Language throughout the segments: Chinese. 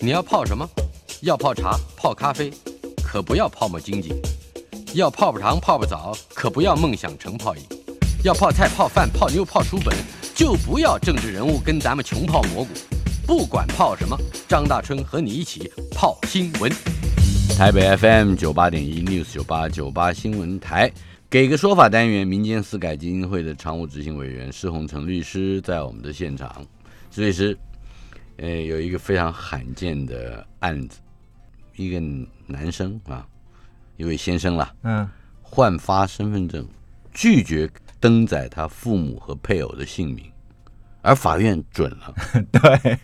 你要泡什么？要泡茶、泡咖啡，可不要泡沫经济；要泡泡糖、泡泡澡，可不要梦想成泡影；要泡菜、泡饭、泡妞、泡书本，就不要政治人物跟咱们穷泡蘑菇。不管泡什么，张大春和你一起泡新闻。台北 FM 九八点一 News 九八九八新闻台，给个说法单元，民间私改基金会的常务执行委员施宏成律师在我们的现场。律师，呃，有一个非常罕见的案子。一个男生啊，一位先生啦，嗯，换发身份证，拒绝登载他父母和配偶的姓名，而法院准了。对，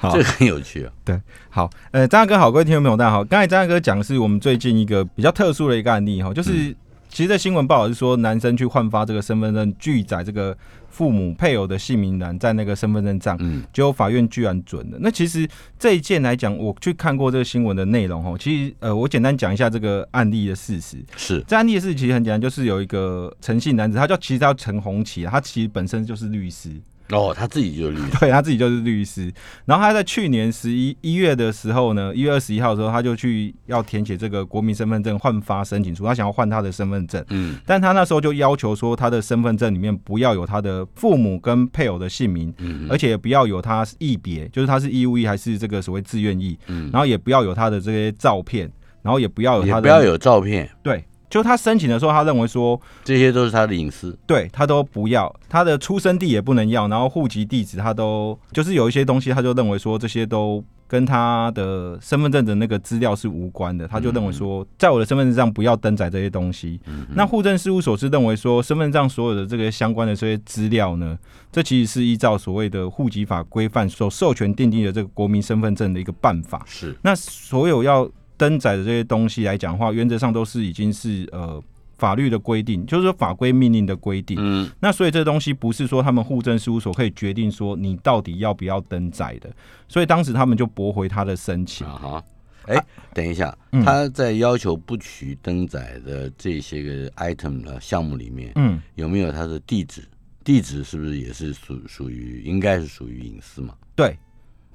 这很有趣啊。对，好，呃，张大哥好，各位听众朋友大家好。刚才张大哥讲的是我们最近一个比较特殊的一个案例哈，就是其实，在新闻报道是说，男生去换发这个身份证，拒载这个。父母配偶的姓名栏在那个身份证上，嗯，结果法院居然准了。那其实这一件来讲，我去看过这个新闻的内容哦。其实呃，我简单讲一下这个案例的事实。是，这案例的事实其实很简单，就是有一个诚信男子，他叫其实叫陈红旗，他其实本身就是律师。哦，他自己就是律师，对他自己就是律师。然后他在去年十一一月的时候呢，一月二十一号的时候，他就去要填写这个国民身份证换发申请书，他想要换他的身份证。嗯，但他那时候就要求说，他的身份证里面不要有他的父母跟配偶的姓名，嗯，而且不要有他异别，就是他是义务役还是这个所谓自愿役，嗯，然后也不要有他的这些照片，然后也不要有他的不要有照片，对。就他申请的时候，他认为说这些都是他的隐私，对他都不要，他的出生地也不能要，然后户籍地址他都就是有一些东西，他就认为说这些都跟他的身份证的那个资料是无关的，他就认为说在我的身份证上不要登载这些东西。那户政事务所是认为说身份证所有的这个相关的这些资料呢，这其实是依照所谓的户籍法规范所授权订定的这个国民身份证的一个办法。是那所有要。登载的这些东西来讲的话，原则上都是已经是呃法律的规定，就是说法规命令的规定。嗯，那所以这东西不是说他们户政事务所可以决定说你到底要不要登载的，所以当时他们就驳回他的申请。啊哎，等一下，他在要求不取登载的这些个 item 的项目里面，嗯，有没有他的地址？地址是不是也是属属于应该是属于隐私嘛？对，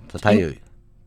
他他有。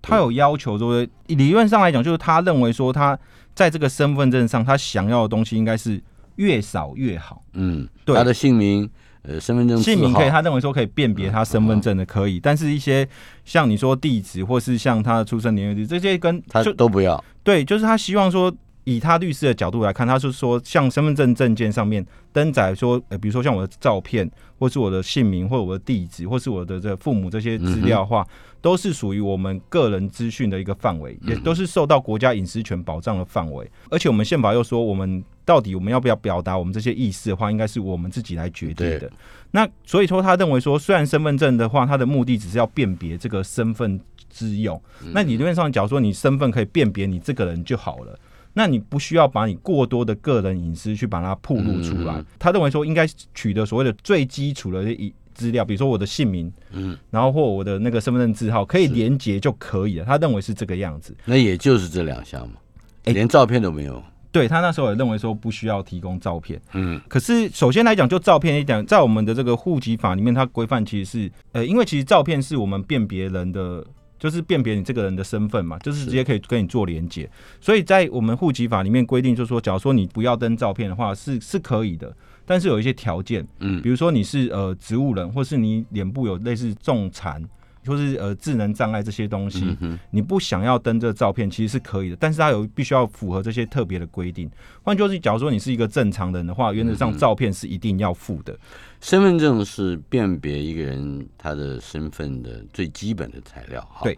他有要求说，理论上来讲，就是他认为说，他在这个身份证上，他想要的东西应该是越少越好。嗯，对，他的姓名、呃，身份证姓名可以，他认为说可以辨别他身份证的可以，但是一些像你说地址或是像他的出生年月日这些，跟他都不要。对，就是他希望说。以他律师的角度来看，他是说，像身份证证件上面登载说，呃，比如说像我的照片，或是我的姓名，或者我的地址，或是我的这父母这些资料的话，都是属于我们个人资讯的一个范围，也都是受到国家隐私权保障的范围。而且我们宪法又说，我们到底我们要不要表达我们这些意思的话，应该是我们自己来决定的。那所以说，他认为说，虽然身份证的话，它的目的只是要辨别这个身份之用，那理论上假如说你身份可以辨别你这个人就好了。那你不需要把你过多的个人隐私去把它曝露出来。他认为说应该取得所谓的最基础的一资料，比如说我的姓名，嗯，然后或我的那个身份证字号可以连接就可以了。他认为是这个样子。那也就是这两项嘛，连照片都没有。对他那时候也认为说不需要提供照片。嗯，可是首先来讲，就照片来讲，在我们的这个户籍法里面，它规范其实是呃，因为其实照片是我们辨别人的。就是辨别你这个人的身份嘛，就是直接可以跟你做连接。所以在我们户籍法里面规定，就是说，假如说你不要登照片的话，是是可以的，但是有一些条件，嗯，比如说你是呃植物人，或是你脸部有类似重残。就是呃智能障碍这些东西，你不想要登这照片其实是可以的，但是它有必须要符合这些特别的规定。换句话说，假如说你是一个正常人的话，原则上照片是一定要附的。身份证是辨别一个人他的身份的最基本的材料。对。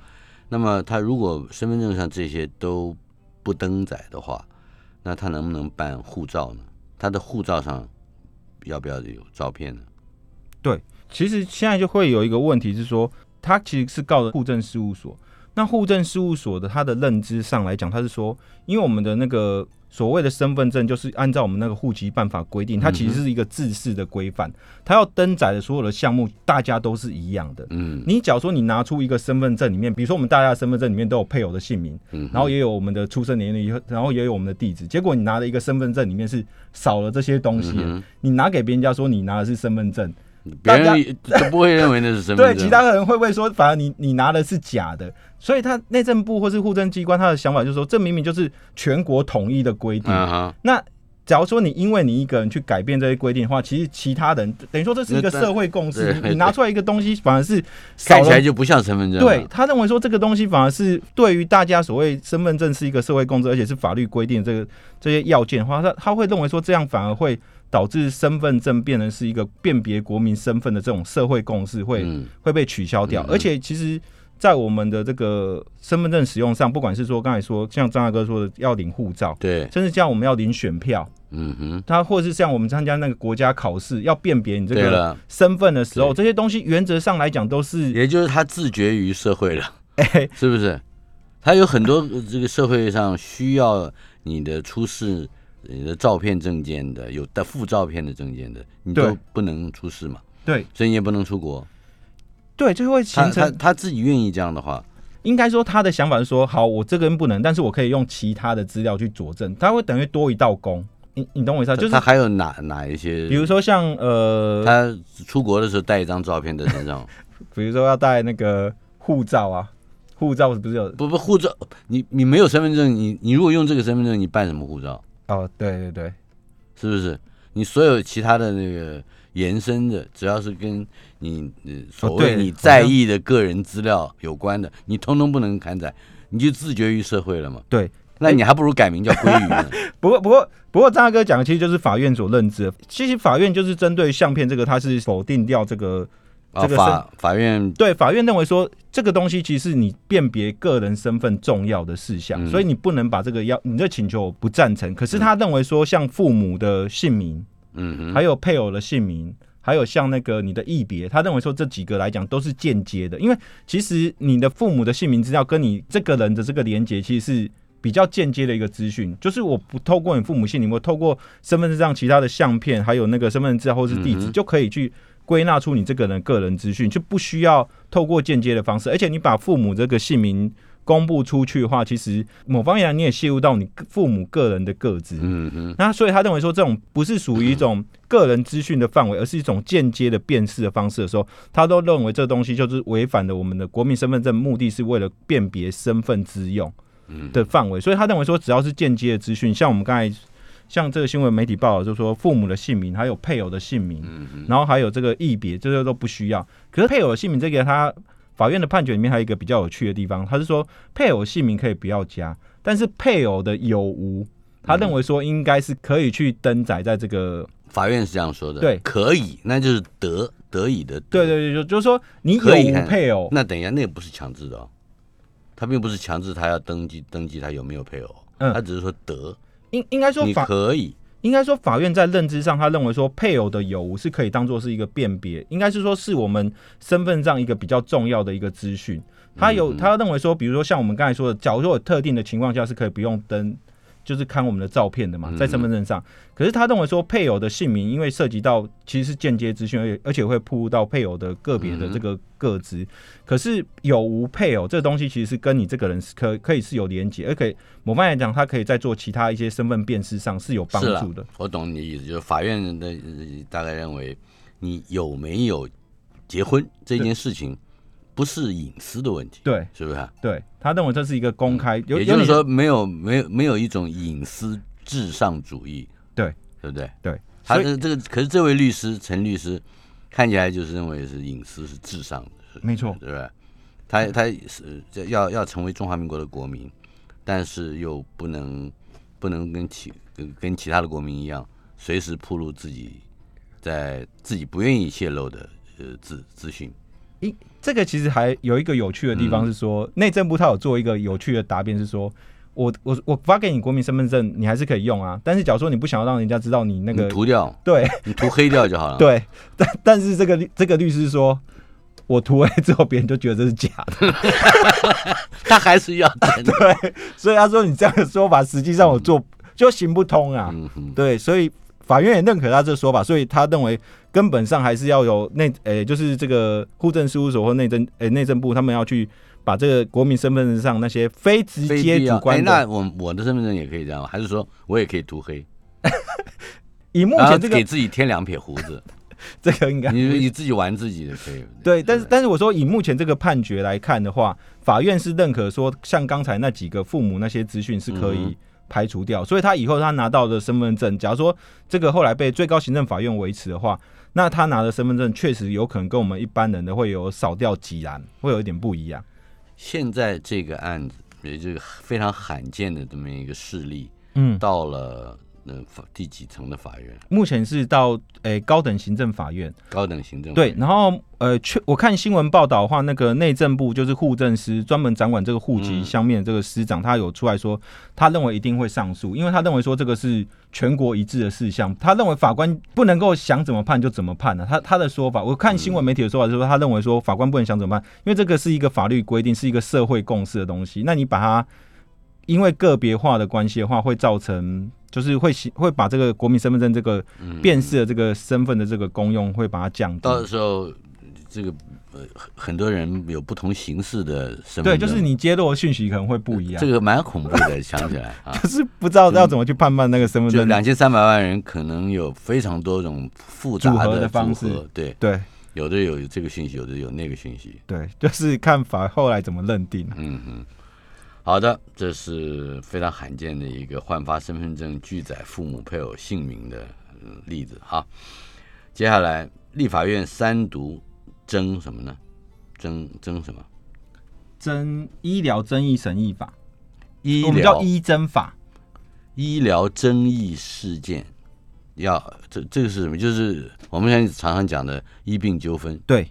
那么他如果身份证上这些都不登载的话，那他能不能办护照呢？他的护照上要不要有照片呢？对，其实现在就会有一个问题是说。他其实是告的户政事务所，那户政事务所的他的认知上来讲，他是说，因为我们的那个所谓的身份证，就是按照我们那个户籍办法规定，它其实是一个自式的规范，它要登载的所有的项目，大家都是一样的。嗯，你假如说你拿出一个身份证里面，比如说我们大家的身份证里面都有配偶的姓名，嗯，然后也有我们的出生年龄，然后也有我们的地址，结果你拿了一个身份证里面是少了这些东西，你拿给别人家说你拿的是身份证。别人都不会认为那是身份证。对，其他人会不会说，反而你你拿的是假的？所以他内政部或是户政机关，他的想法就是说，这明明就是全国统一的规定。那假如说你因为你一个人去改变这些规定的话，其实其他人等于说这是一个社会共识。你拿出来一个东西，反而是看起来就不像身份证。对他认为说这个东西反而是对于大家所谓身份证是一个社会共识，而且是法律规定这个这些要件的话，他他会认为说这样反而会导致身份证变成是一个辨别国民身份的这种社会共识会会被取消掉。而且其实，在我们的这个身份证使用上，不管是说刚才说像张大哥说的要领护照，对，甚至像我们要领选票。嗯哼，他或者是像我们参加那个国家考试，要辨别你这个身份的时候，这些东西原则上来讲都是，也就是他自觉于社会了，是不是？他有很多这个社会上需要你的出示你的照片证件的，有带附照片的证件的，你都不能出示嘛？对，所以你也不能出国。对，就会形成他他自己愿意这样的话，应该说他的想法是说，好，我这个人不能，但是我可以用其他的资料去佐证，他会等于多一道工。你你懂我意思？就是他还有哪哪一些？比如说像呃，他出国的时候带一张照片的身上，比如说要带那个护照啊，护照是不是有？不不，护照你你没有身份证，你你如果用这个身份证，你办什么护照？哦，对对对，是不是？你所有其他的那个延伸的，只要是跟你所谓你在意的个人资料有关的，你通通不能刊载，你就自绝于社会了嘛？对。那你还不如改名叫鲑鱼呢。不过，不过，不过，张大哥讲的其实就是法院所认知。其实法院就是针对相片这个，他是否定掉这个这个法法院对法院认为说这个东西其实是你辨别个人身份重要的事项，所以你不能把这个要你的请求不赞成。可是他认为说，像父母的姓名，嗯，还有配偶的姓名，还有像那个你的异别，他认为说这几个来讲都是间接的，因为其实你的父母的姓名资料跟你这个人的这个连接其实是。比较间接的一个资讯，就是我不透过你父母姓名，我透过身份证上其他的相片，还有那个身份证字或是地址，就可以去归纳出你这个人个人资讯，就不需要透过间接的方式。而且你把父母这个姓名公布出去的话，其实某方面你也泄露到你父母个人的个资。嗯嗯。那所以他认为说，这种不是属于一种个人资讯的范围，而是一种间接的辨识的方式的时候，他都认为这东西就是违反了我们的国民身份证，目的是为了辨别身份之用。的范围，所以他认为说，只要是间接的资讯，像我们刚才像这个新闻媒体报道，就是说父母的姓名，还有配偶的姓名，然后还有这个异别，这些都不需要。可是配偶的姓名这个，他法院的判决里面还有一个比较有趣的地方，他是说配偶姓名可以不要加，但是配偶的有无，他认为说应该是可以去登载在这个法院是这样说的，对，可以，那就是得得以的，对对对，就就是说你有无配偶，那等一下，那也不是强制的哦。他并不是强制他要登记登记他有没有配偶，嗯，他只是说得应应该说法可以，应该说法院在认知上，他认为说配偶的有无是可以当做是一个辨别，应该是说是我们身份上一个比较重要的一个资讯。他有他认为说，比如说像我们刚才说的，假如说有特定的情况下是可以不用登。就是看我们的照片的嘛，在身份证上。可是他认为说配偶的姓名，因为涉及到其实是间接资讯，而且而且会铺入到配偶的个别的这个个资。可是有无配偶这个东西，其实是跟你这个人是可可以是有连接，而且某方面来讲，他可以在做其他一些身份辨识上是有帮助的。我懂你的意思，就是法院的大概认为你有没有结婚这件事情。不是隐私的问题，对，是不是？对他认为这是一个公开，也就是说没有没有没有一种隐私至上主义，对，对不对？对，他的这个可是这位律师陈律师看起来就是认为是隐私是至上的，没错，对不对？他他是要要成为中华民国的国民，但是又不能不能跟其跟跟其他的国民一样，随时暴露自己在自己不愿意泄露的呃资资讯。这个其实还有一个有趣的地方是说，内政部他有做一个有趣的答辩，是说我我我发给你国民身份证，你还是可以用啊。但是假如说你不想要让人家知道你那个涂掉，对，你涂黑掉就好了。对，但但是这个这个律师说，我涂黑之后，别人就觉得这是假的，他还是要 对，所以他说你这样的说法，实际上我做就行不通啊。对，所以。法院也认可他这说法，所以他认为根本上还是要有内，诶，就是这个户政事务所或内政，诶，内政部他们要去把这个国民身份证上那些非直接主观的，那我我的身份证也可以这样，还是说我也可以涂黑？以目前这个给自己添两撇胡子，这个应该你你自己玩自己的可以。对，但是但是我说以目前这个判决来看的话，法院是认可说，像刚才那几个父母那些资讯是可嗯以排除掉，所以他以后他拿到的身份证，假如说这个后来被最高行政法院维持的话，那他拿的身份证确实有可能跟我们一般人的会有少掉几栏，会有一点不一样。现在这个案子，也就是非常罕见的这么一个事例，嗯，到了呃法第几层的法院？目前是到诶、高等行政法院，高等行政法对，然后呃，确我看新闻报道的话，那个内政部就是户政司专门掌管这个户籍嗯。相面的这个司长，他有出来说，他认为一定会上诉，因为他认为说这个是全国一致的事项，他认为法官不能够想怎么判就怎么判的、他他的说法，我看新闻媒体的说法就是说，他认为说法官不能想怎么判，因为这个是一个法律规定，是一个社会共识的东西，那你把它因为个别化的关系的话，会造成。就是会会把这个国民身份证这个嗯辨识的这个身份的这个功用会把它降低。到时候这个呃很很多人有不同形式的身份对，就是你揭露的讯息可能会不一样。这个蛮恐怖的，想起来啊。就是不知道要怎么去判断那个身份证。就两千三百万人，可能有非常多种复合的的方式对，对有的有这个讯息，有的有那个讯息。对，就是看法后来怎么认定。嗯嗯，好的，这是非常罕见的一个换发身份证拒载父母配偶姓名的、呃例子哈。接下来，立法院三读争什么呢？争争什么？争医疗争议审议法，医我们叫疗医争法。医疗争议事件，要这这个是什么？就是我们现在常常讲的医病纠纷。对，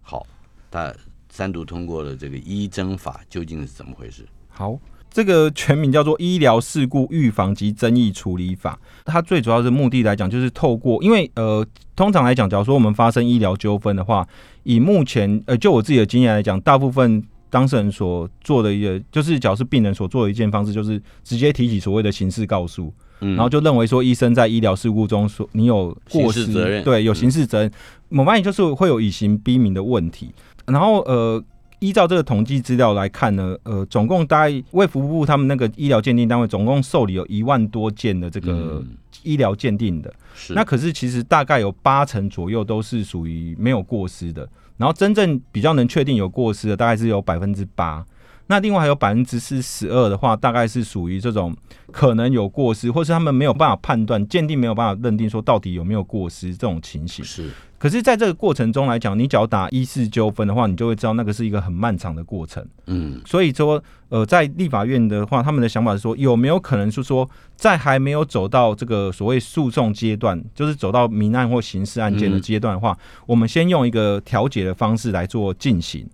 好，他三读通过了这个医争法，究竟是怎么回事？好，这个全名叫做《医疗事故预防及争议处理法》。它最主要的目的来讲，就是透过，因为呃，通常来讲，假如说我们发生医疗纠纷的话，以目前呃，就我自己的经验来讲，大部分当事人所做的一个，就是假如是病人所做的一件方式，就是直接提起所谓的刑事告诉。嗯然后就认为说医生在医疗事故中说你有过失责任对，有嗯刑事责任，某方面就是会有以刑逼民的问题。然后呃，依照这个统计资料来看呢，呃，总共大概卫福部他们那个医疗鉴定单位总共受理有一万多件的这个嗯。医疗鉴定的，是。那可是其实大概有八成左右都是属于没有过失的，然后真正比较能确定有过失的大概是有百分之八。那另外还有百分之四十二的话，大概是属于这种可能有过失，或是他们没有办法判断、鉴定没有办法认定说到底有没有过失这种情形。是可是，在这个过程中来讲，你只要打医事纠纷的话，你就会知道那个是一个很漫长的过程。嗯所以说，呃，在立法院的话，他们的想法是说，有没有可能是说，在还没有走到这个所谓诉讼阶段，就是走到民案或刑事案件的嗯阶段的话，我们先用一个调解的方式来做进行。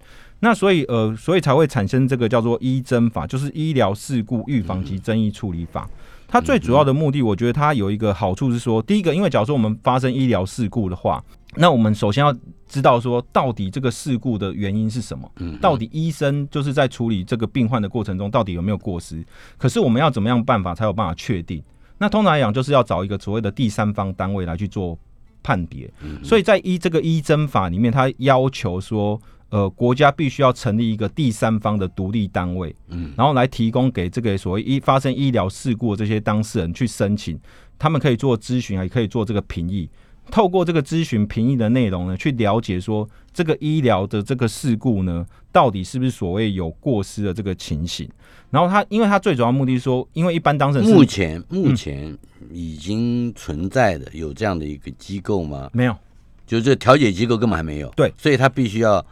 那所以，呃，所以才会产生这个叫做医侦法，就是医疗事故预防及争议处理法。它最主要的目的，我觉得它有一个好处是说，第一个，因为假如说我们发生医疗事故的话，那我们首先要知道说，到底这个事故的原因是什么。嗯，到底医生就是在处理这个病患的过程中，到底有没有过失？可是我们要怎么样办法才有办法确定？那通常来讲，就是要找一个所谓的第三方单位来去做判别。所以在医这个医侦法里面，它要求说，呃，国家必须要成立一个第三方的独立单位，嗯，然后来提供给这个所谓医发生医疗事故的这些当事人去申请，他们可以做咨询，也可以做这个评议。透过这个咨询评议的内容呢，去了解说这个医疗的这个事故呢，到底是不是所谓有过失的这个情形。然后他，因为他最主要目的是说，因为一般当事人目前目前已经存在的有这样的一个机构吗？没有就是这调解机构根本还没有，对，所以他必须要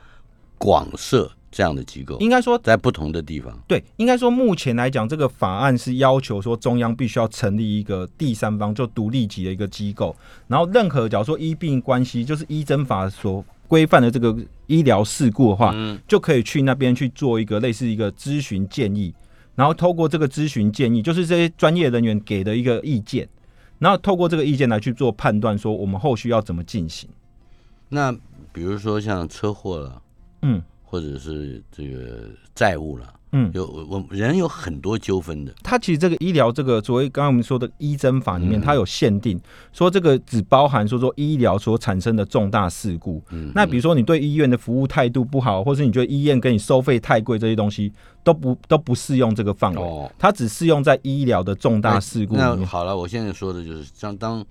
广设这样的机构，应该说在不同的地方。对，应该说目前来讲，这个法案是要求说中央必须要成立一个第三方，就独立级的一个机构，然后任何假如说医病关系，就是医侦法所规范的这个医疗事故的话，嗯就可以去那边去做一个类似一个咨询建议，然后透过这个咨询建议，就是这些专业人员给的一个意见，然后透过这个意见来去做判断，说我们后续要怎么进行。那比如说像车祸了，嗯。或者是这个债务了，嗯，有我我人有很多纠纷的，它其实这个医疗这个所谓刚刚我们说的医侦法里面，嗯。它有限定说这个只包含说说医疗所产生的重大事故。嗯，那比如说你对医院的服务态度不好，或是你觉得医院给你收费太贵，这些东西都不都不适用这个范围，哦，它只适用在医疗的重大事故。那好了，我现在说的就是像当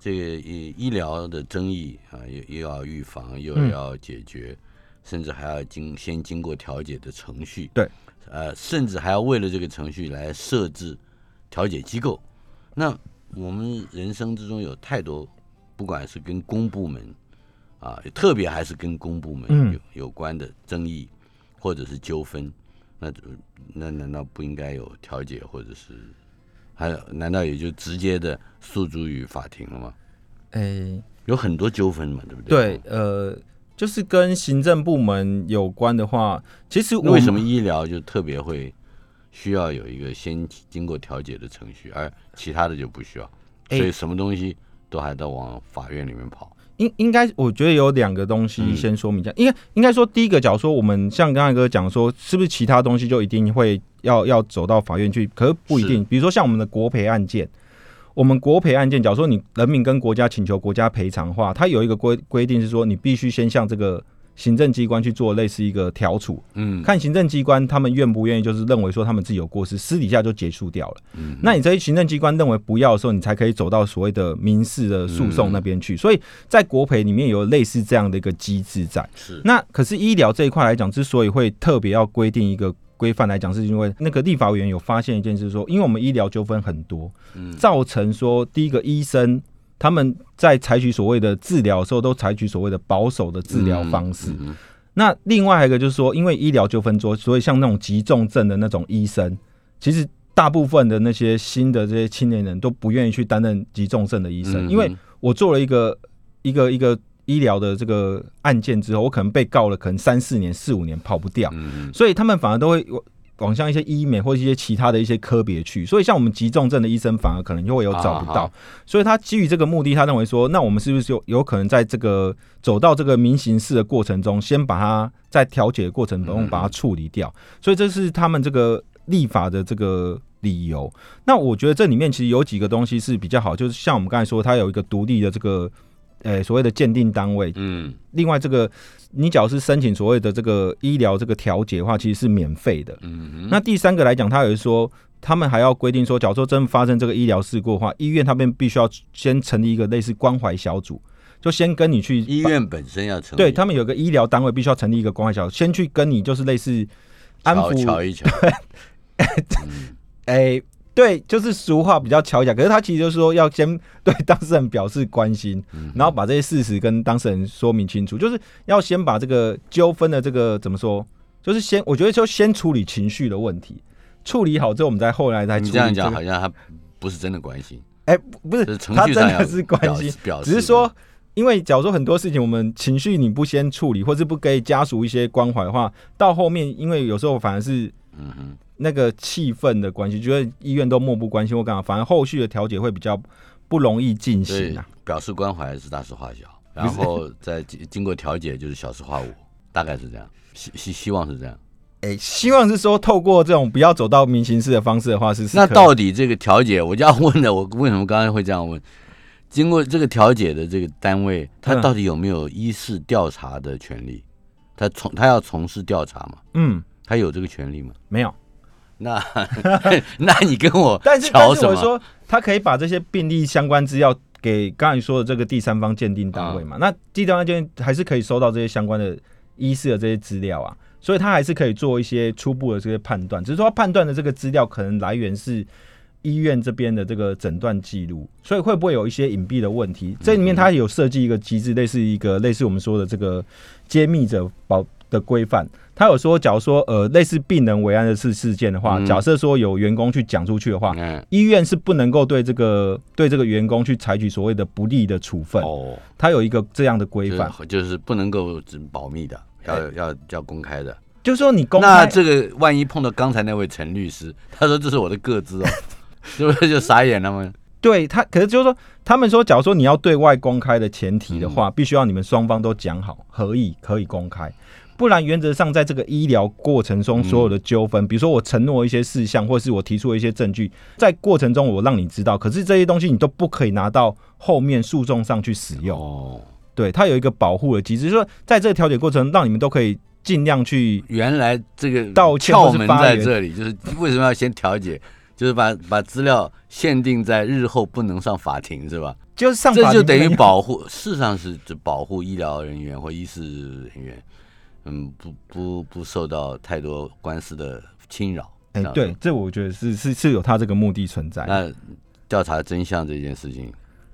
这个医医疗的争议啊，又又要预防，又嗯。要解决，甚至还要经先经过调解的程序。对，呃，甚至还要为了这个程序来设置调解机构。那我们人生之中有太多，不管是跟公部门啊，特别还是跟公部门嗯有有关的争议或者是纠纷，那那难道不应该有调解，或者是还有难道也就直接的诉诸于法庭了吗？诶、有很多纠纷嘛，对不对？对，呃，就是跟行政部门有关的话，其实为什么医疗就特别会需要有一个先经过调解的程序，而其他的就不需要？哎所以什么东西都还在往法院里面跑。应应该，我觉得有两个东西嗯先说明一下。应该应该说，第一个，假如说我们像刚才哥讲说，是不是其他东西就一定会要要走到法院去？可是不一定。比如说像我们的国赔案件，我们国赔案件，假如说你人民跟国家请求国家赔偿的话，它有一个规规定是说，你必须先向这个行政机关去做类似一个调处，嗯，看行政机关他们愿不愿意，就是认为说他们自己有过失，私底下就结束掉了。嗯那你这些行政机关认为不要的时候，你才可以走到所谓的民事的诉讼那边去。所以在国赔里面有类似这样的一个机制在。是那可是医疗这一块来讲，之所以会特别要规定一个规范来讲，是因为那个立法委员有发现一件事说，因为我们医疗纠纷很多，嗯造成说第一个医生。他们在采取所谓的治疗的时候，都采取所谓的保守的治疗方式。嗯那另外一个就是说，因为医疗纠纷多，所以像那种急重症的那种医生，其实大部分的那些新的这些青年人都不愿意去担任急重症的医生，嗯因为我做了一个一个一个医疗的这个案件之后，我可能被告了，可能三四年、四五年跑不掉，嗯所以他们反而都会往向一些医美或一些其他的一些科别去。所以像我们急重症的医生，反而可能就会有找不到。所以他基于这个目的，他认为说，那我们是不是有有可能在这个走到这个民刑事的过程中，先把它在调解的过程中嗯把它处理掉？所以这是他们这个立法的这个。理由，那我觉得这里面其实有几个东西是比较好，就是像我们刚才说，它有一个独立的这个，呃，所谓的鉴定单位，嗯。另外，这个你只要是申请所谓的这个医疗这个调解的话，其实是免费的。嗯那第三个来讲，他有说，他们还要规定说，假如说真发生这个医疗事故的话，医院他们必须要先成立一个类似关怀小组，就先跟你去医院本身要成立。对他们有个医疗单位必须要成立一个关怀小组，先去跟你就是类似安抚瞧一瞧，嗯。哎、对，就是俗话比较巧讲，可是他其实就是说要先对当事人表示关心，嗯然后把这些事实跟当事人说明清楚，就是要先把这个纠纷的这个怎么说，就是先我觉得就先处理情绪的问题，处理好之后，我们再后来再处理、你这样讲好像他不是真的关心，哎、不是是他真的是关心，只是说。因为假如说很多事情我们情绪你不先处理，或是不给家属一些关怀的话，到后面因为有时候反而是嗯哼，那个气氛的关系，觉得医院都漠不关心或干嘛，反而后续的调解会比较不容易进行啊。表示关怀是大事化小，然后再经经过调解就是小事化无，大概是这样，希希希望是这样。哎、希望是说透过这种不要走到民刑事的方式的话是，是那到底这个调解，我就要问了，我为什么刚才会这样问？经过这个调解的这个单位，他嗯到底有没有依事调查的权利？他从他要从事调查嘛？嗯他有这个权利吗？没有，那 那你跟我 但是但？是我说他可以把这些病例相关资料给刚才说的这个第三方鉴定单位嘛，那第三方鉴定还是可以收到这些相关的医师的这些资料啊，所以他还是可以做一些初步的这些判断，只是说他判断的这个资料可能来源是。医院这边的这个诊断记录，所以会不会有一些隐蔽的问题？这里面它有设计一个机制，类似一个类似我们说的这个揭秘者保的规范。他有说，假如说呃类似病人为安的事事件的话，嗯。假设说有员工去讲出去的话，嗯，医院是不能够对这个对这个员工去采取所谓的不利的处分，哦，他有一个这样的规范，就是就是不能够只保密的，要要要公开的。就是说你公开那这个万一碰到刚才那位陈律师，他说这是我的个资哦，是不是就傻眼了吗？对他，可是就是说，他们说，假如说你要对外公开的前提的话，必须要你们双方都讲好，合意可以公开，不然原则上在这个医疗过程中所有的纠纷，比如说我承诺一些事项，或是我提出一些证据，在过程中我让你知道，可是这些东西你都不可以拿到后面诉讼上去使用。哦，对，它有一个保护的机制，就是说在这个调解过程，让你们都可以尽量去原来这个道歉或是窍门发在这里，就是为什么要先调解？就是把把资料限定在日后不能上法庭，是吧？就是上这就等于保护，事实上是指保护医疗人员或医师人员，嗯，不不不受到太多官司的侵扰。哎、对，这我觉得是是是有他这个目的存在。那调查真相这件事情，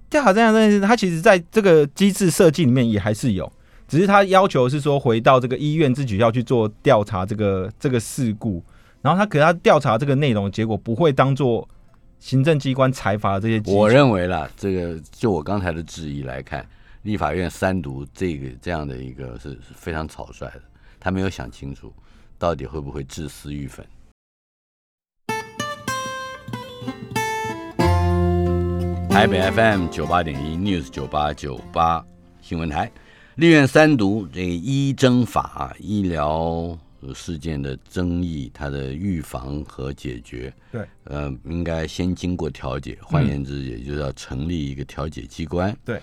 调查真相这件事，他其实在这个机制设计里面也还是有，只是他要求是说回到这个医院自己要去做调查这个这个事故，然后他给他调查这个内容，结果不会当做行政机关裁罚这些我。认为啦，这个就我刚才的质疑来看，立法院三读这个这样的一个是是非常草率的，他没有想清楚到底会不会治私欲粉。台北 FM 九八点一 News 九八九八新闻台，立院三读这个医征法啊，医疗事件的争议，它的预防和解决，对，呃，应该先经过调解，换言之，也就是要成立一个调解机关。对，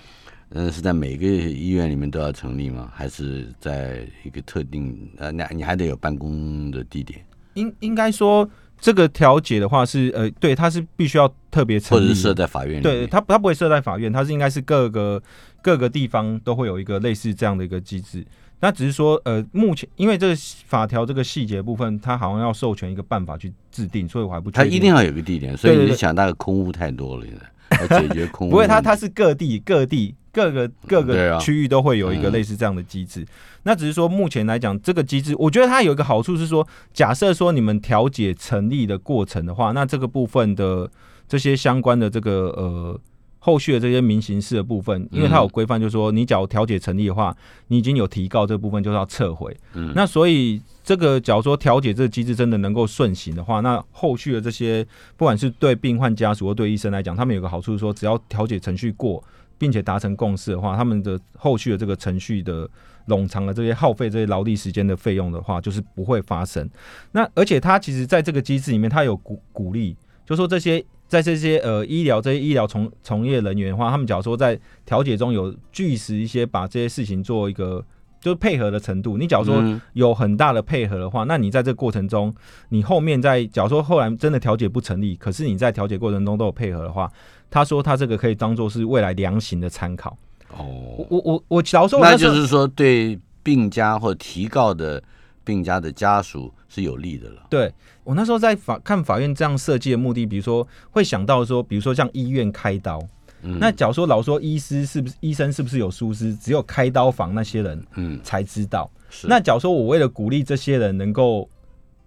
嗯，是在每个医院里面都要成立吗？还是在一个特定？呃，那你还得有办公的地点，应应该说这个调解的话是呃，对，它是必须要特别成立，或者是设在法院里面？对，它它不会设在法院，它是应该是各个各个地方都会有一个类似这样的一个机制。那只是说，呃，目前因为这个法条这个细节部分，它好像要授权一个办法去制定，所以我还不。它一定要有个地点，所以你想那个空屋太多了，现在要解决空污不会，它它是各地各地各个各个区域都会有一个嗯类似这样的机制。那只是说，目前来讲，这个机制，我觉得它有一个好处是说，假设说你们调解成立的过程的话，那这个部分的这些相关的这个呃。后续的这些民刑事的部分，因为它有规范，就是说你假如调解成立的话，你已经有提告这部分就是要撤回。嗯那所以这个假如说调解这个机制真的能够顺行的话，那后续的这些不管是对病患家属或对医生来讲，他们有个好处是说，只要调解程序过，并且达成共识的话，他们的后续的这个程序的冗长的这些耗费这些劳力时间的费用的话，就是不会发生。那而且它其实在这个机制里面，它有鼓鼓励，就说这些在这些呃医疗这些医疗从从业人员的话，他们假如说在调解中有据实一些把这些事情做一个就是配合的程度，你假如说嗯。有很大的配合的话，那你在这个过程中，你后面在假如说后来真的调解不成立，可是你在调解过程中都有配合的话，他说他这个可以当做是未来量刑的参考。哦，我我我假如说那就是说对病家或提告的病家的家属是有利的了。对我那时候在法看法院这样设计的目的，比如说会想到说，比如说像医院开刀，嗯那假如说老说医师是不是医生是不是有疏失，只有开刀房那些人嗯，才知道。是那假如说我为了鼓励这些人能够，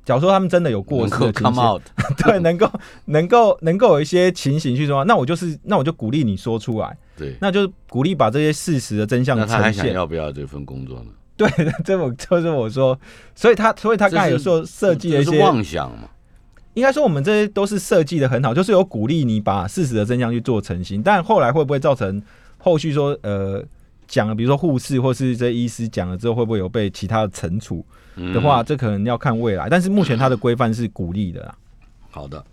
假如说他们真的有过失的情 come 形，out，对，能够能够能够有一些情形去说，那我就是那我就鼓励你说出来，对。那就是鼓励把这些事实的真相那他还想呈现。要不要这份工作呢？对，这我就是我说，所以他所以他刚才有说设计了一些，妄想嘛？应该说我们这些都是设计的很好，就是有鼓励你把事实的真相去做成型，但后来会不会造成后续说呃讲了，比如说护士或是这医师讲了之后，会不会有被其他的惩处的话，嗯这可能要看未来。但是目前它的规范是鼓励的啦。好的，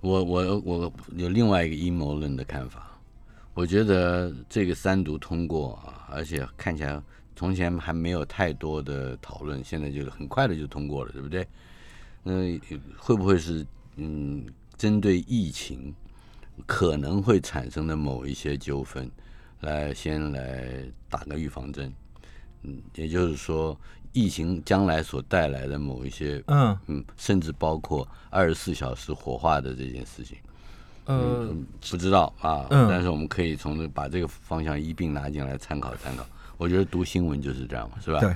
我我我有另外一个阴谋论的看法。我觉得这个三读通过啊，而且看起来从前还没有太多的讨论，现在就很快的就通过了，对不对？那会不会是嗯，针对疫情可能会产生的某一些纠纷，来先来打个预防针？嗯，也就是说，疫情将来所带来的某一些嗯嗯，甚至包括二十四小时火化的这件事情，呃嗯，不知道啊，嗯但是我们可以从这把这个方向一并拿进来参考参考。我觉得读新闻就是这样嘛，是吧？对。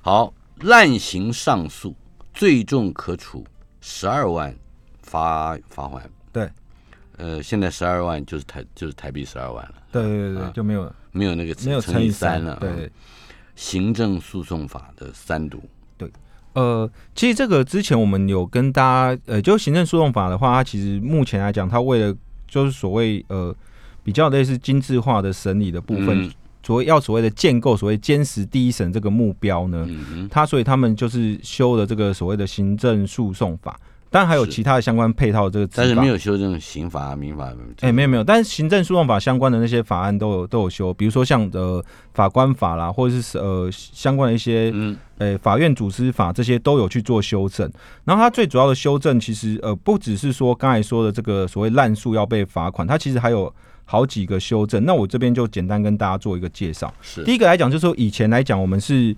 好，滥行上诉，最重可处十二万罚罚款。对，呃，现在十二万就是台就是台币十二万了，对对对就没有没有那个没有乘以以三了。啊对对。行政诉讼法的三读，对呃，其实这个之前我们有跟大家，呃，就行政诉讼法的话，它其实目前来讲，它为了就是所谓呃比较类似精致化的审理的部分，嗯所谓要所谓的建构所谓坚实第一审这个目标呢，嗯哼，它所以他们就是修了这个所谓的行政诉讼法。当然还有其他的相关配套的这个但是没有修正刑法、民法。哎、没有没有，但是行政诉讼法相关的那些法案都有都有修，比如说像呃法官法啦，或者是呃相关的一些嗯呃法院组织法这些都有去做修正。然后它最主要的修正，其实呃不只是说刚才说的这个所谓滥诉要被罚款，它其实还有好几个修正。那我这边就简单跟大家做一个介绍。是第一个来讲，就是说以前来讲，我们是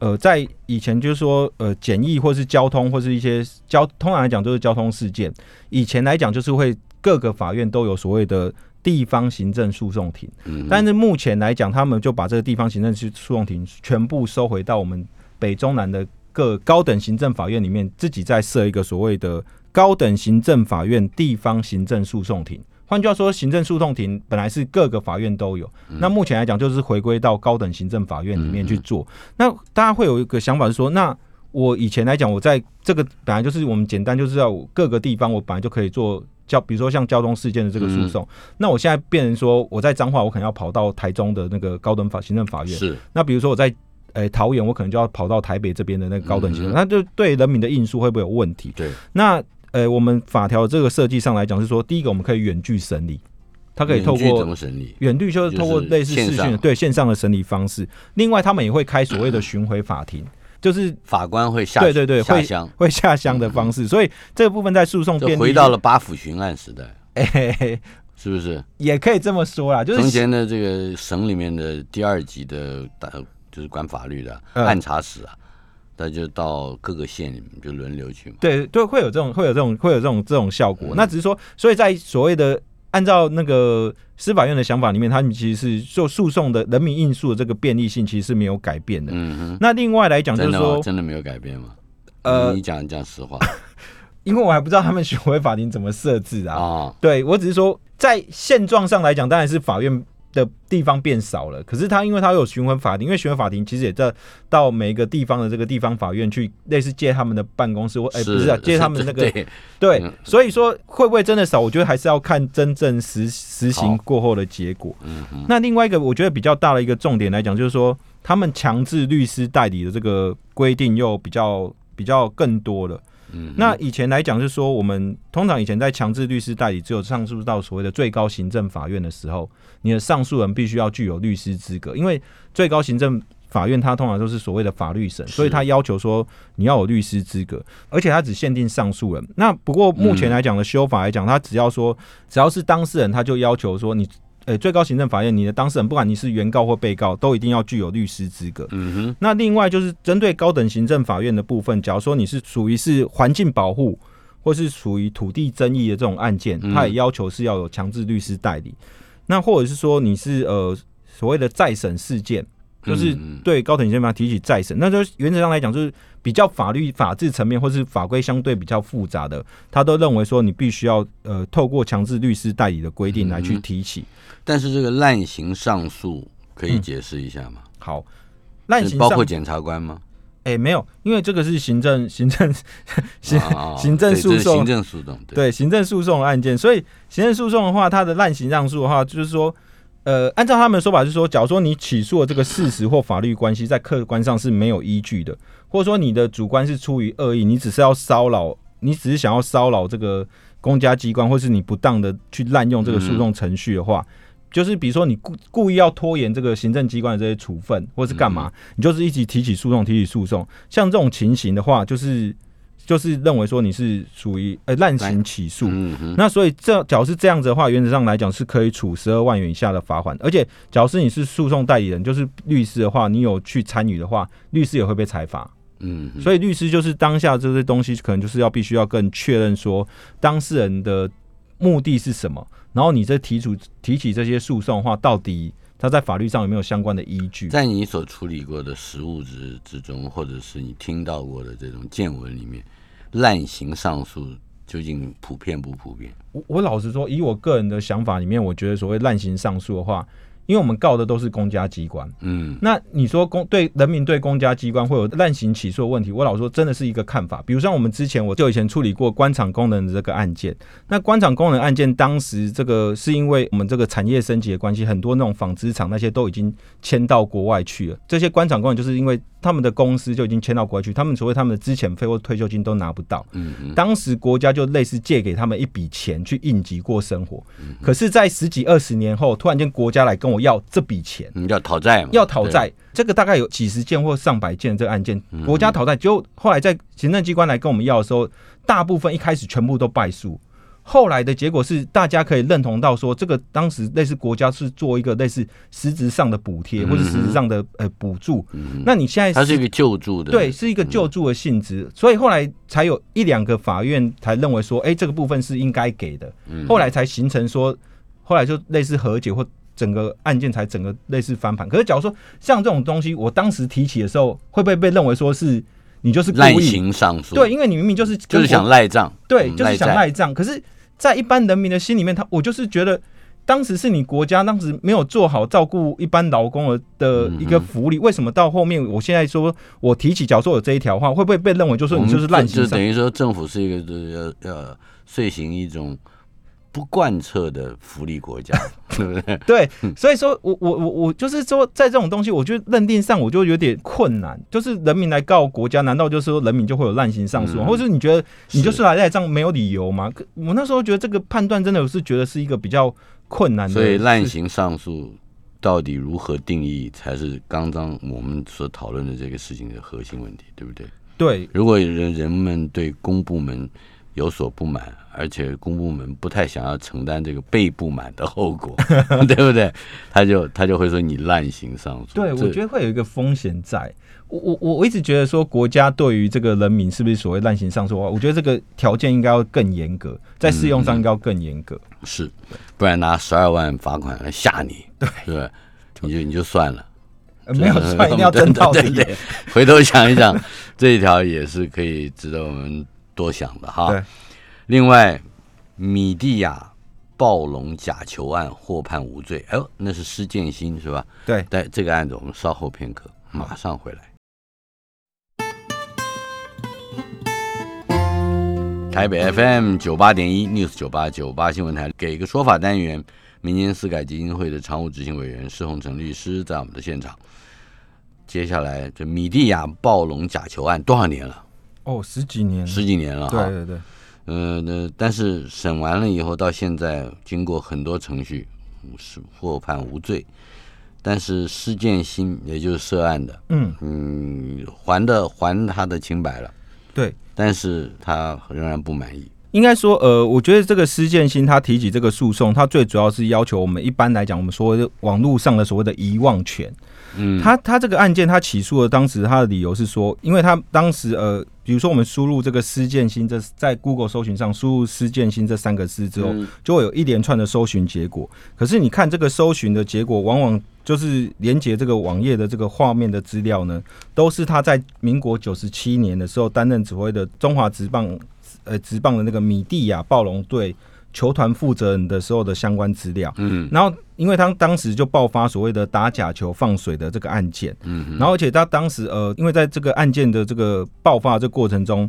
呃在以前就是说呃简易或是交通或是一些交通常来讲就是交通事件，以前来讲就是会各个法院都有所谓的地方行政诉讼庭，嗯但是目前来讲，他们就把这个地方行政诉讼庭全部收回到我们北中南的各高等行政法院里面，自己再设一个所谓的高等行政法院地方行政诉讼庭。换句话说，行政诉讼庭本来是各个法院都有，那目前来讲就是回归到高等行政法院里面去做。那大家会有一个想法是说，那我以前来讲，我在这个本来就是我们简单就是要各个地方，我本来就可以做交，比如说像交通事件的这个诉讼。那我现在变成说，我在彰化，我可能要跑到台中的那个高等法行政法院。是那比如说我在呃、桃园，我可能就要跑到台北这边的那个高等行政，嗯那就对人民的应诉会不会有问题？对，那呃，我们法条这个设计上来讲是说，第一个我们可以远距审理，它可以透过怎么审理？远距就是透过类似视讯对线上的审理方式。另外，他们也会开所谓的巡回法庭，就是法官会下对对对会下乡，会下乡的方式。所以这个部分在诉讼就便回到了八府巡案时代，哎是不是？也可以这么说啦，就是从前的这个省里面的第二级的大就是管法律的嗯按察使啊，他就到各个县里面就轮流去嘛。对对，会有这种会有这种会有这种这种效嗯果。那只是说，所以在所谓的按照那个司法院的想法里面，他们其实是做诉讼的人民应诉的这个便利性其实是没有改变的。嗯哼，那另外来讲，就？是说，真的没有改变吗？呃你讲讲实话 因为我还不知道他们巡回法庭怎么设置啊。啊，对我只是说，在现状上来讲，当然是法院的地方变少了。可是他因为他有巡回法庭，因为巡回法庭其实也在到每一个地方的这个地方法院去，类似借他们的办公室或哎、不是啊，借他们那个对所以说会不会真的少？我觉得还是要看真正实实行过后的结果。嗯，那另外一个我觉得比较大的一个重点来讲，就是说他们强制律师代理的这个规定又比较比较更多了。嗯，那以前来讲，是说我们通常以前在强制律师代理，只有上诉到所谓的最高行政法院的时候，你的上诉人必须要具有律师资格，因为最高行政法院它通常都是所谓的法律审，所以它要求说你要有律师资格，而且它只限定上诉人。那不过目前来讲的修法来讲，它只要说只要是当事人，他就要求说你。呃，最高行政法院，你的当事人，不管你是原告或被告，都一定要具有律师资格。嗯哼，那另外就是针对高等行政法院的部分，假如说你是属于是环境保护，或是属于土地争议的这种案件，嗯它也要求是要有强制律师代理。那或者是说你是呃所谓的再审事件，就是对高等行政法提起再审，那就原则上来讲，就是比较法律法治层面或是法规相对比较复杂的，他都认为说你必须要呃透过强制律师代理的规定来去嗯提起。但是这个滥行上诉可以解释一下吗？好，滥是行包括检察官吗？哎、没有，因为这个是行政行政 行行政诉讼行政诉讼，对，对行政诉讼的案件，所以行政诉讼的话，它的滥行上诉的话，就是说，呃，按照他们的说法是说，假如说你起诉的这个事实或法律关系在客观上是没有依据的，或者说你的主观是出于恶意，你只是要骚扰，你只是想要骚扰这个公家机关，或是你不当的去滥用这个诉讼程序的话。就是比如说你故故意要拖延这个行政机关的这些处分，或是干嘛，你就是一起提起诉讼，提起诉讼。像这种情形的话，就是就是认为说你是属于呃滥行起诉，嗯，那所以这假如是这样子的话，原则上来讲是可以处十二万元以下的罚款，而且假如是你是诉讼代理人，就是律师的话，你有去参与的话，律师也会被裁罚。嗯，所以律师就是当下这些东西，可能就是要必须要更确认说当事人的目的是什么，然后你这提出提起这些诉讼的话，到底他在法律上有没有相关的依据？在你所处理过的实务之之中，或者是你听到过的这种见闻里面，滥行上诉究竟普遍不普遍？我我老实说，以我个人的想法里面，我觉得所谓滥行上诉的话，因为我们告的都是公家机关，嗯那你说公对人民对公家机关会有滥行起诉的问题，我老实说真的是一个看法。比如像我们之前我就以前处理过官场功能的这个案件，那官场功能案件当时这个是因为我们这个产业升级的关系，很多那种纺织厂那些都已经迁到国外去了。这些官场工人就是因为他们的公司就已经迁到国外去，他们所谓他们的资遣费或退休金都拿不到。嗯嗯，当时国家就类似借给他们一笔钱去应急过生活，嗯可是，在十几二十年后，突然间国家来跟我要这笔钱，你要讨债嘛？要讨债，这个大概有几十件或上百件这个案件，嗯国家讨债，就后来在行政机关来跟我们要的时候，大部分一开始全部都败诉。后来的结果是，大家可以认同到说，这个当时类似国家是做一个类似实质上的补贴，或者实质上的呃补助。那你现在嗯它是一个救助的，对，是一个救助的性质，所以后来才有一两个法院才认为说，哎、这个部分是应该给的，嗯后来才形成说，后来就类似和解或整个案件才整个类似翻盘。可是假如说像这种东西，我当时提起的时候，会不会被认为说是你就是故滥意？行上诉，对，，因为你明明就是跟就是想国赖账，对，嗯就是想债赖账。可是，在一般人民的心里面，他我就是觉得。当时是你国家当时没有做好照顾一般劳工的的一个福利，为什么到后面我现在说我提起，假如说有这一条话，会不会被认为就是你就是烂就等于说政府是一个就是要要遂行一种不贯彻的福利国家，对不对？对，所以说我我我我就是说，在这种东西，我觉得认定上我就有点困难。就是人民来告国家，难道就是说人民就会有滥行上诉？嗯或者是你觉得你就是来赖账没有理由吗？我那时候觉得这个判断真的我是觉得是一个比较困难的。所以滥行上诉到底如何定义，才是刚刚我们所讨论的这个事情的核心问题，对不对？对如果人人们对公部门有所不满，而且公部门不太想要承担这个被不满的后果，对不对？他就他就会说你滥行上诉。对，我觉得会有一个风险在。我我我我一直觉得说，国家对于这个人民是不是所谓滥行上诉的话，我觉得这个条件应该要更严格，在适用上应该要更严格。是，不然拿十二万罚款来吓你，对，是吧？你就你就算了，呃没有错，一定要争到底。回头想一想，这一条也是可以值得我们多想的哈。对，另外，米蒂亚暴龙假球案获判无罪，哎呦，那是施建新是吧？对，但这个案子我们稍后片刻，马上回来。台北 FM 九八点一 News 九八九八新闻台给一个说法单元，民间私改基金会的常务执行委员施洪成律师在我们的现场。接下来，这米蒂亚暴龙假球案多少年了？哦，十几年，十几年了。对对对，呃，那但是审完了以后，到现在经过很多程序，嗯是获判无罪。但是施建新，也就是涉案的，嗯，嗯，还的还他的清白了，对。但是他仍然不满意。应该说，呃，我觉得这个施建新他提起这个诉讼，他最主要是要求我们一般来讲，我们说网络上的所谓的遗忘权。嗯，他他这个案件，他起诉的当时他的理由是说，因为他当时呃，比如说我们输入这个施建新这在 Google 搜寻上输入施建新这三个字之后，嗯就会有一连串的搜寻结果。可是你看这个搜寻的结果，往往就是连接这个网页的这个画面的资料呢，都是他在民国九十七年的时候担任指挥的中华职棒呃职棒的那个米蒂亚暴龙队球团负责人的时候的相关资料。嗯然后，因为他当时就爆发所谓的打假球放水的这个案件，嗯然后而且他当时呃，因为在这个案件的这个爆发的这个过程中，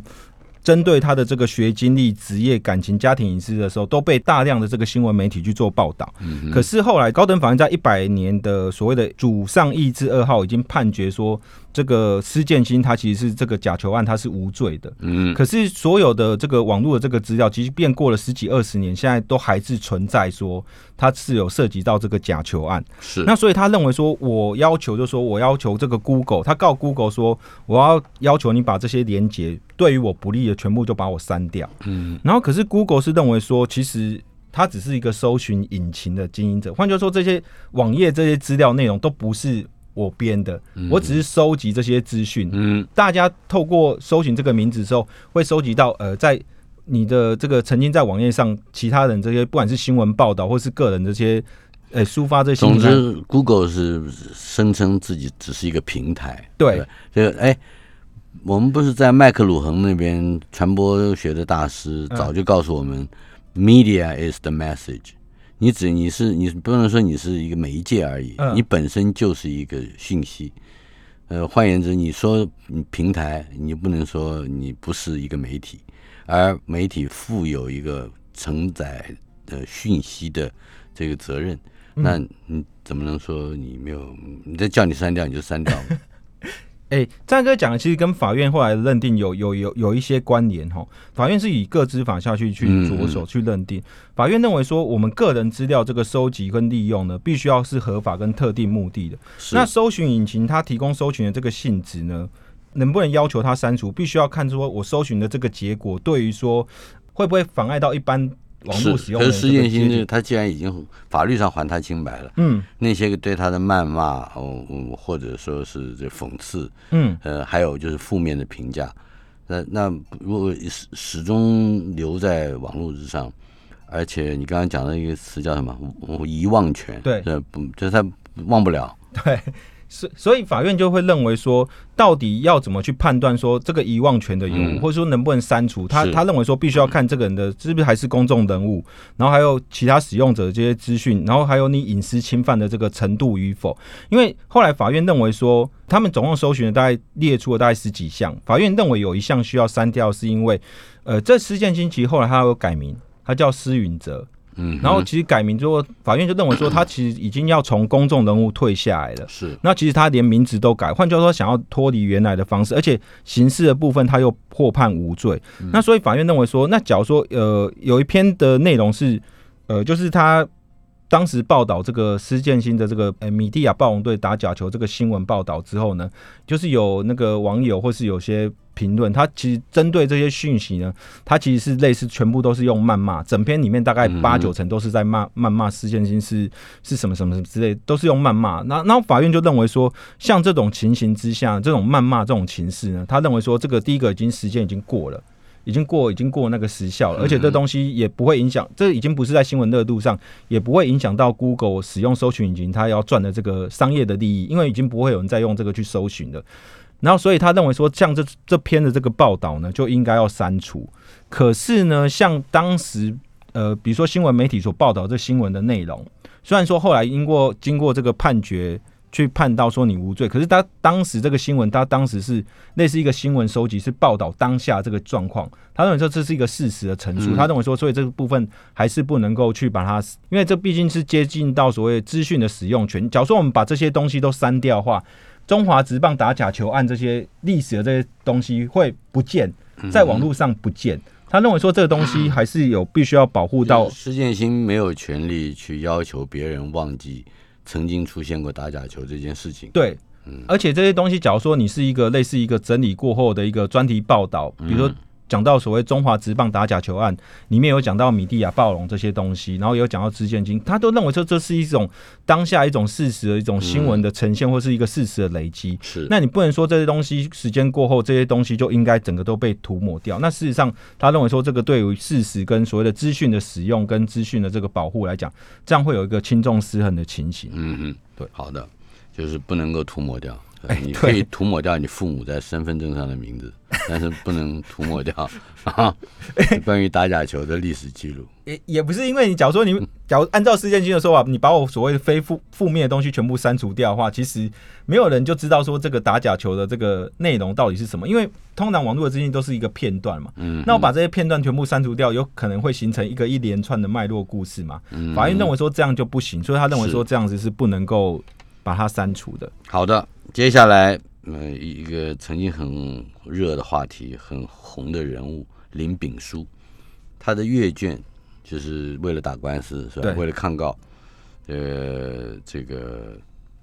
针对他的这个学经历、职业、感情、家庭隐私的时候，都被大量的这个新闻媒体去做报道。嗯可是后来高等法院在一百年的所谓的主上意志二号已经判决说，这个施建新他其实是这个假球案他是无罪的。嗯可是所有的这个网络的这个资料，即便过了十几二十年，现在都还是存在说他是有涉及到这个假球案。是那所以他认为说，我要求就说我要求这个 Google，他告 Google 说我要要求你把这些连接对于我不利的全部就把我删掉。嗯然后可是 Google 是认为说，其实它只是一个搜寻引擎的经营者，换句话说，这些网页这些资料内容都不是我编的，我只是收集这些资讯。嗯大家透过搜寻这个名字之后，会收集到呃，在你的这个曾经在网页上其他人这些，不管是新闻报道或是个人这些，呃，抒发这些总之，Google 是声称自己只是一个平台。对吧，这个哎，我们不是在麦克鲁恒那边传播学的大师嗯早就告诉我们、m e d i a is the message。你只你是你不能说你是一个媒介而已，嗯你本身就是一个讯息。呃，换言之，你说你平台，你不能说你不是一个媒体，而媒体负有一个承载的讯息的这个责任。那你怎么能说你没有？你再叫你删掉你就删掉吗？哎，张哥讲的其实跟法院后来的认定有有有有一些关联哈。法院是以个资法下去去着手去认定。法院认为说，我们个人资料这个收集跟利用呢，必须要是合法跟特定目的的。那搜寻引擎它提供搜寻的这个性质呢，能不能要求它删除？必须要看出我搜寻的这个结果对于说会不会妨碍到一般。网络使用，可是施建新他既然已经法律上还他清白了，嗯，那些个对他的谩骂哦，或者说是这讽刺，嗯，呃，还有就是负面的评价，那那如果始始终留在网络之上，而且你刚刚讲的一个词叫什么？遗忘权，对，不，就是他忘不了，对。所所以法院就会认为说，到底要怎么去判断说这个遗忘权的有无，或者说能不能删除？他他认为说，必须要看这个人的是不是还是公众人物，然后还有其他使用者的这些资讯，然后还有你隐私侵犯的这个程度与否。因为后来法院认为说，他们总共搜寻了大概列出了大概十几项，法院认为有一项需要删掉，是因为呃，这施建新其实后来他有改名，他叫施允哲。嗯，然后其实改名之后，法院就认为说他其实已经要从公众人物退下来了。是，那其实他连名字都改，换句话说，想要脱离原来的方式，而且刑事的部分他又破判无罪。那所以法院认为说，那假如说呃有一篇的内容是呃就是他。当时报道这个施建新的这个呃米蒂亚暴龙队打假球这个新闻报道之后呢，就是有那个网友或是有些评论，他其实针对这些讯息呢，他其实是类似全部都是用谩骂，整篇里面大概八九成都是在骂谩骂施建新是是什么什么什么之类，都是用谩骂。那那法院就认为说，像这种情形之下，这种谩骂这种情势呢，他认为说这个第一个已经时间已经过了。已经过，已经过那个时效了，而且这东西也不会影响，这已经不是在新闻热度上，也不会影响到 Google 使用搜寻引擎它要赚的这个商业的利益，因为已经不会有人再用这个去搜寻了。然后，所以他认为说，像这这篇的这个报道呢，就应该要删除。可是呢，像当时呃，比如说新闻媒体所报道这新闻的内容，虽然说后来经过经过这个判决。去判到说你无罪，可是他当时这个新闻，他当时是类似一个新闻收集，是报道当下这个状况。他认为说这是一个事实的陈述，他认为说，所以这个部分还是不能够去把它，因为这毕竟是接近到所谓资讯的使用权。假如说我们把这些东西都删掉的话，中华职棒打假球案这些历史的这些东西会不见，在网络上不见。他认为说这个东西还是有必须要保护到。施建新没有权利去要求别人忘记。曾经出现过打假球这件事情，对，嗯，而且这些东西，假如说你是一个类似一个整理过后的一个专题报道，比如说讲到所谓中华职棒打假球案，里面有讲到米蒂亚暴龙这些东西，然后有讲到支建金，他都认为说这是一种当下一种事实的一种新闻的呈现，或是一个事实的累积。是，那你不能说这些东西时间过后，这些东西就应该整个都被涂抹掉。那事实上，他认为说这个对于事实跟所谓的资讯的使用跟资讯的这个保护来讲，这样会有一个轻重失衡的情形。嗯嗯，对，好的，就是不能够涂抹掉。你可以涂抹掉你父母在身份证上的名字，但是不能涂抹掉啊关于打假球的历史记录。也也不是因为你，假如说你，假如按照事件经的说法，你把我所谓的非负负面的东西全部删除掉的话，其实没有人就知道说这个打假球的这个内容到底是什么。因为通常网络的资讯都是一个片段嘛，嗯，那我把这些片段全部删除掉，有可能会形成一个一连串的脉络故事嘛。嗯法院认为说这样就不行，所以他认为说这样子是不能够把它删除的。好的。接下来，嗯，一个曾经很热的话题、很红的人物林炳书，他的阅卷就是为了打官司，是吧？为了抗告，呃，这个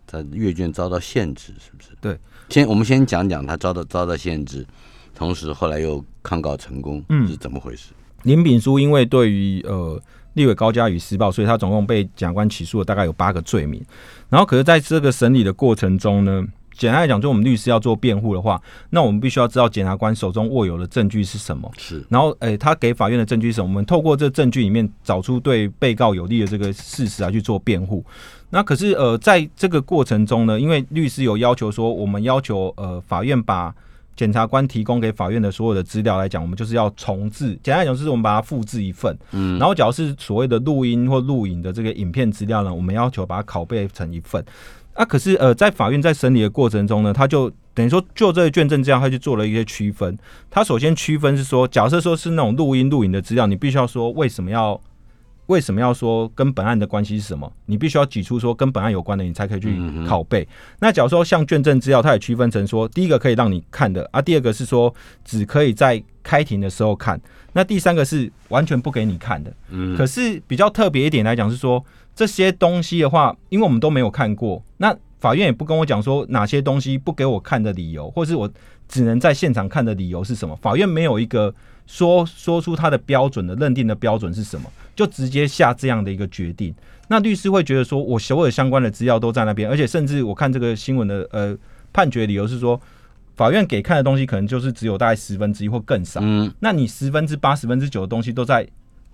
他阅卷遭到限制，是不是？对。先我们先讲讲他遭到遭到限制，同时后来又抗告成功，嗯，是怎么回事？林炳书因为对于呃。立委高嘉瑜施暴，所以他总共被检察官起诉了大概有八个罪名。然后，可是在这个审理的过程中呢，简单来讲，就我们律师要做辩护的话，那我们必须要知道检察官手中握有的证据是什么。是。然后，诶，他给法院的证据是什么？我们透过这证据里面找出对被告有利的这个事实来去做辩护。那可是，呃，在这个过程中呢，因为律师有要求说，我们要求呃法院把。检察官提供给法院的所有的资料来讲，我们就是要重置。简单来讲，就是我们把它复制一份。嗯，然后，假如是所谓的录音或录影的这个影片资料呢，我们要求把它拷贝成一份。啊，可是呃，在法院在审理的过程中呢，他就等于说就这个卷证这样，他就做了一些区分。他首先区分是说，假设说是那种录音录影的资料，你必须要说为什么要为什么要说跟本案的关系是什么？你必须要举出说跟本案有关的，你才可以去拷贝。那假如说像卷证资料，它也区分成说，第一个可以让你看的啊，第二个是说只可以在开庭的时候看，那第三个是完全不给你看的。嗯，可是比较特别一点来讲是说，这些东西的话，因为我们都没有看过，那法院也不跟我讲说哪些东西不给我看的理由，或是我只能在现场看的理由是什么？法院没有一个说说出他的标准的认定的标准是什么，就直接下这样的一个决定。那律师会觉得说，我所有相关的资料都在那边，而且甚至我看这个新闻的呃判决理由是说。法院给看的东西可能就是只有大概十分之一或更少。嗯，那你十分之八、十分之九的东西都在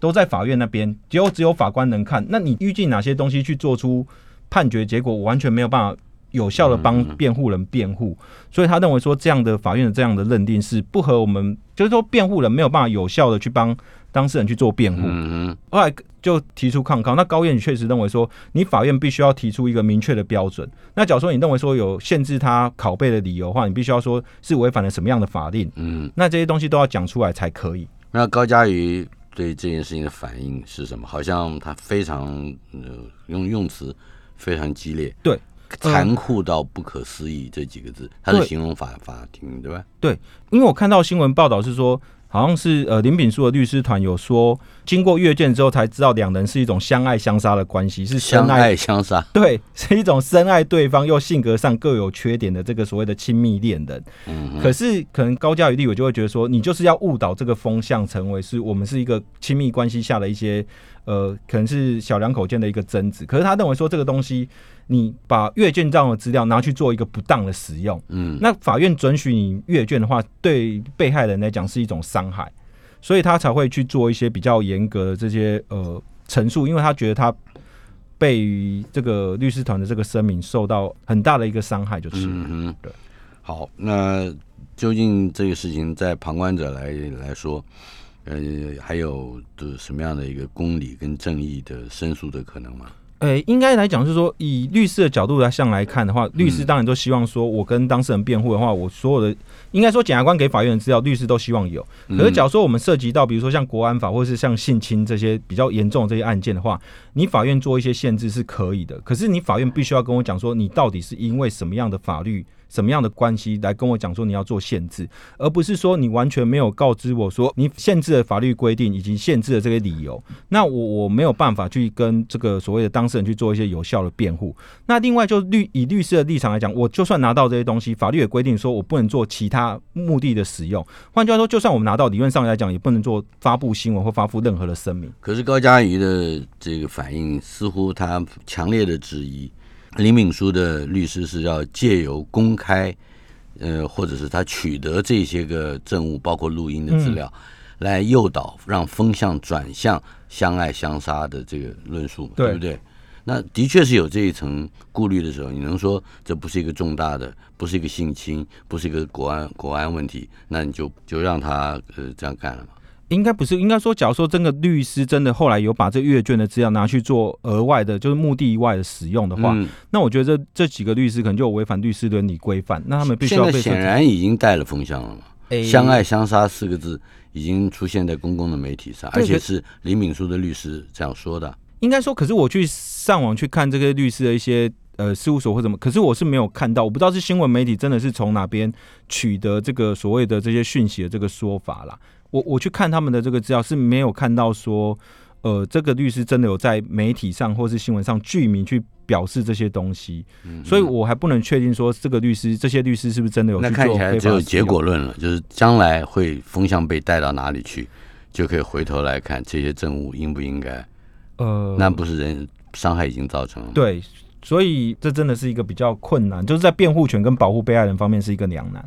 都在法院那边，只有只有法官能看。那你预计哪些东西去做出判决结果，我完全没有办法有效的帮辩护人辩护。所以他认为说，这样的法院的这样的认定是不合我们，就是说辩护人没有办法有效的去帮。当事人去做辩护，后来就提出抗告。那高院确实认为说，你法院必须要提出一个明确的标准。那假如说你认为说有限制他拷贝的理由的话，你必须要说是违反了什么样的法令。嗯，那这些东西都要讲出来才可以。那高嘉瑜对这件事情的反应是什么？好像他非常呃用用词非常激烈，对，残酷到不可思议这几个字，他是形容法法庭对吧？对，因为我看到新闻报道是说。好像是呃林炳书的律师团有说，经过阅卷之后才知道两人是一种相爱相杀的关系，是相爱相杀，对，是一种深爱对方又性格上各有缺点的这个所谓的亲密恋人。嗯，可是可能高嘉瑜立委就会觉得说，你就是要误导这个风向，成为是我们是一个亲密关系下的一些呃，可能是小两口间的一个争执。可是他认为说这个东西。你把阅卷这样的资料拿去做一个不当的使用，嗯，那法院准许你阅卷的话，对被害人来讲是一种伤害，所以他才会去做一些比较严格的这些呃陈述，因为他觉得他被这个律师团的这个声明受到很大的一个伤害，就是，嗯哼对。好，那究竟这个事情在旁观者来来说，呃，还有的什么样的一个公理跟正义的申诉的可能吗？诶，应该来讲是说，以律师的角度来向来看的话，律师当然都希望说，我跟当事人辩护的话，我所有的应该说检察官给法院的资料，律师都希望有。可是，假如说我们涉及到，比如说像国安法或者是像性侵这些比较严重的这些案件的话，你法院做一些限制是可以的。可是，你法院必须要跟我讲说，你到底是因为什么样的法律？什么样的关系来跟我讲说你要做限制，而不是说你完全没有告知我说你限制的法律规定以及限制的这些理由，那我我没有办法去跟这个所谓的当事人去做一些有效的辩护。那另外就律以律师的立场来讲，我就算拿到这些东西，法律也规定说我不能做其他目的的使用。换句话说，就算我们拿到，理论上来讲也不能做发布新闻或发布任何的声明。可是高嘉瑜的这个反应似乎他强烈的质疑。林敏书的律师是要借由公开，呃，或者是他取得这些个证物，包括录音的资料，来诱导让风向转向相爱相杀的这个论述，对不对？那的确是有这一层顾虑的时候，你能说这不是一个重大的，不是一个性侵，不是一个国安国安问题，那你就就让他呃这样干了吗？应该不是，应该说，假如说真的律师真的后来有把这阅卷的资料拿去做额外的，就是目的以外的使用的话，那我觉得这这几个律师可能就违反律师伦理规范，那他们必须要被显然已经带了风向了嘛。相爱相杀四个字已经出现在公共的媒体上，而且是李敏书的律师这样说的。应该说，可是我去上网去看这个律师的一些呃事务所或什么，可是我是没有看到，我不知道是新闻媒体真的是从哪边取得这个所谓的这些讯息的这个说法啦。我我去看他们的这个资料是没有看到说，呃，这个律师真的有在媒体上或是新闻上具名去表示这些东西，所以我还不能确定说这个律师这些律师是不是真的有。那看起来只有结果论了，就是将来会风向被带到哪里去，就可以回头来看这些证物应不应该。呃，那不是人伤害已经造成了。对，所以这真的是一个比较困难，就是在辩护权跟保护被害人方面是一个两难。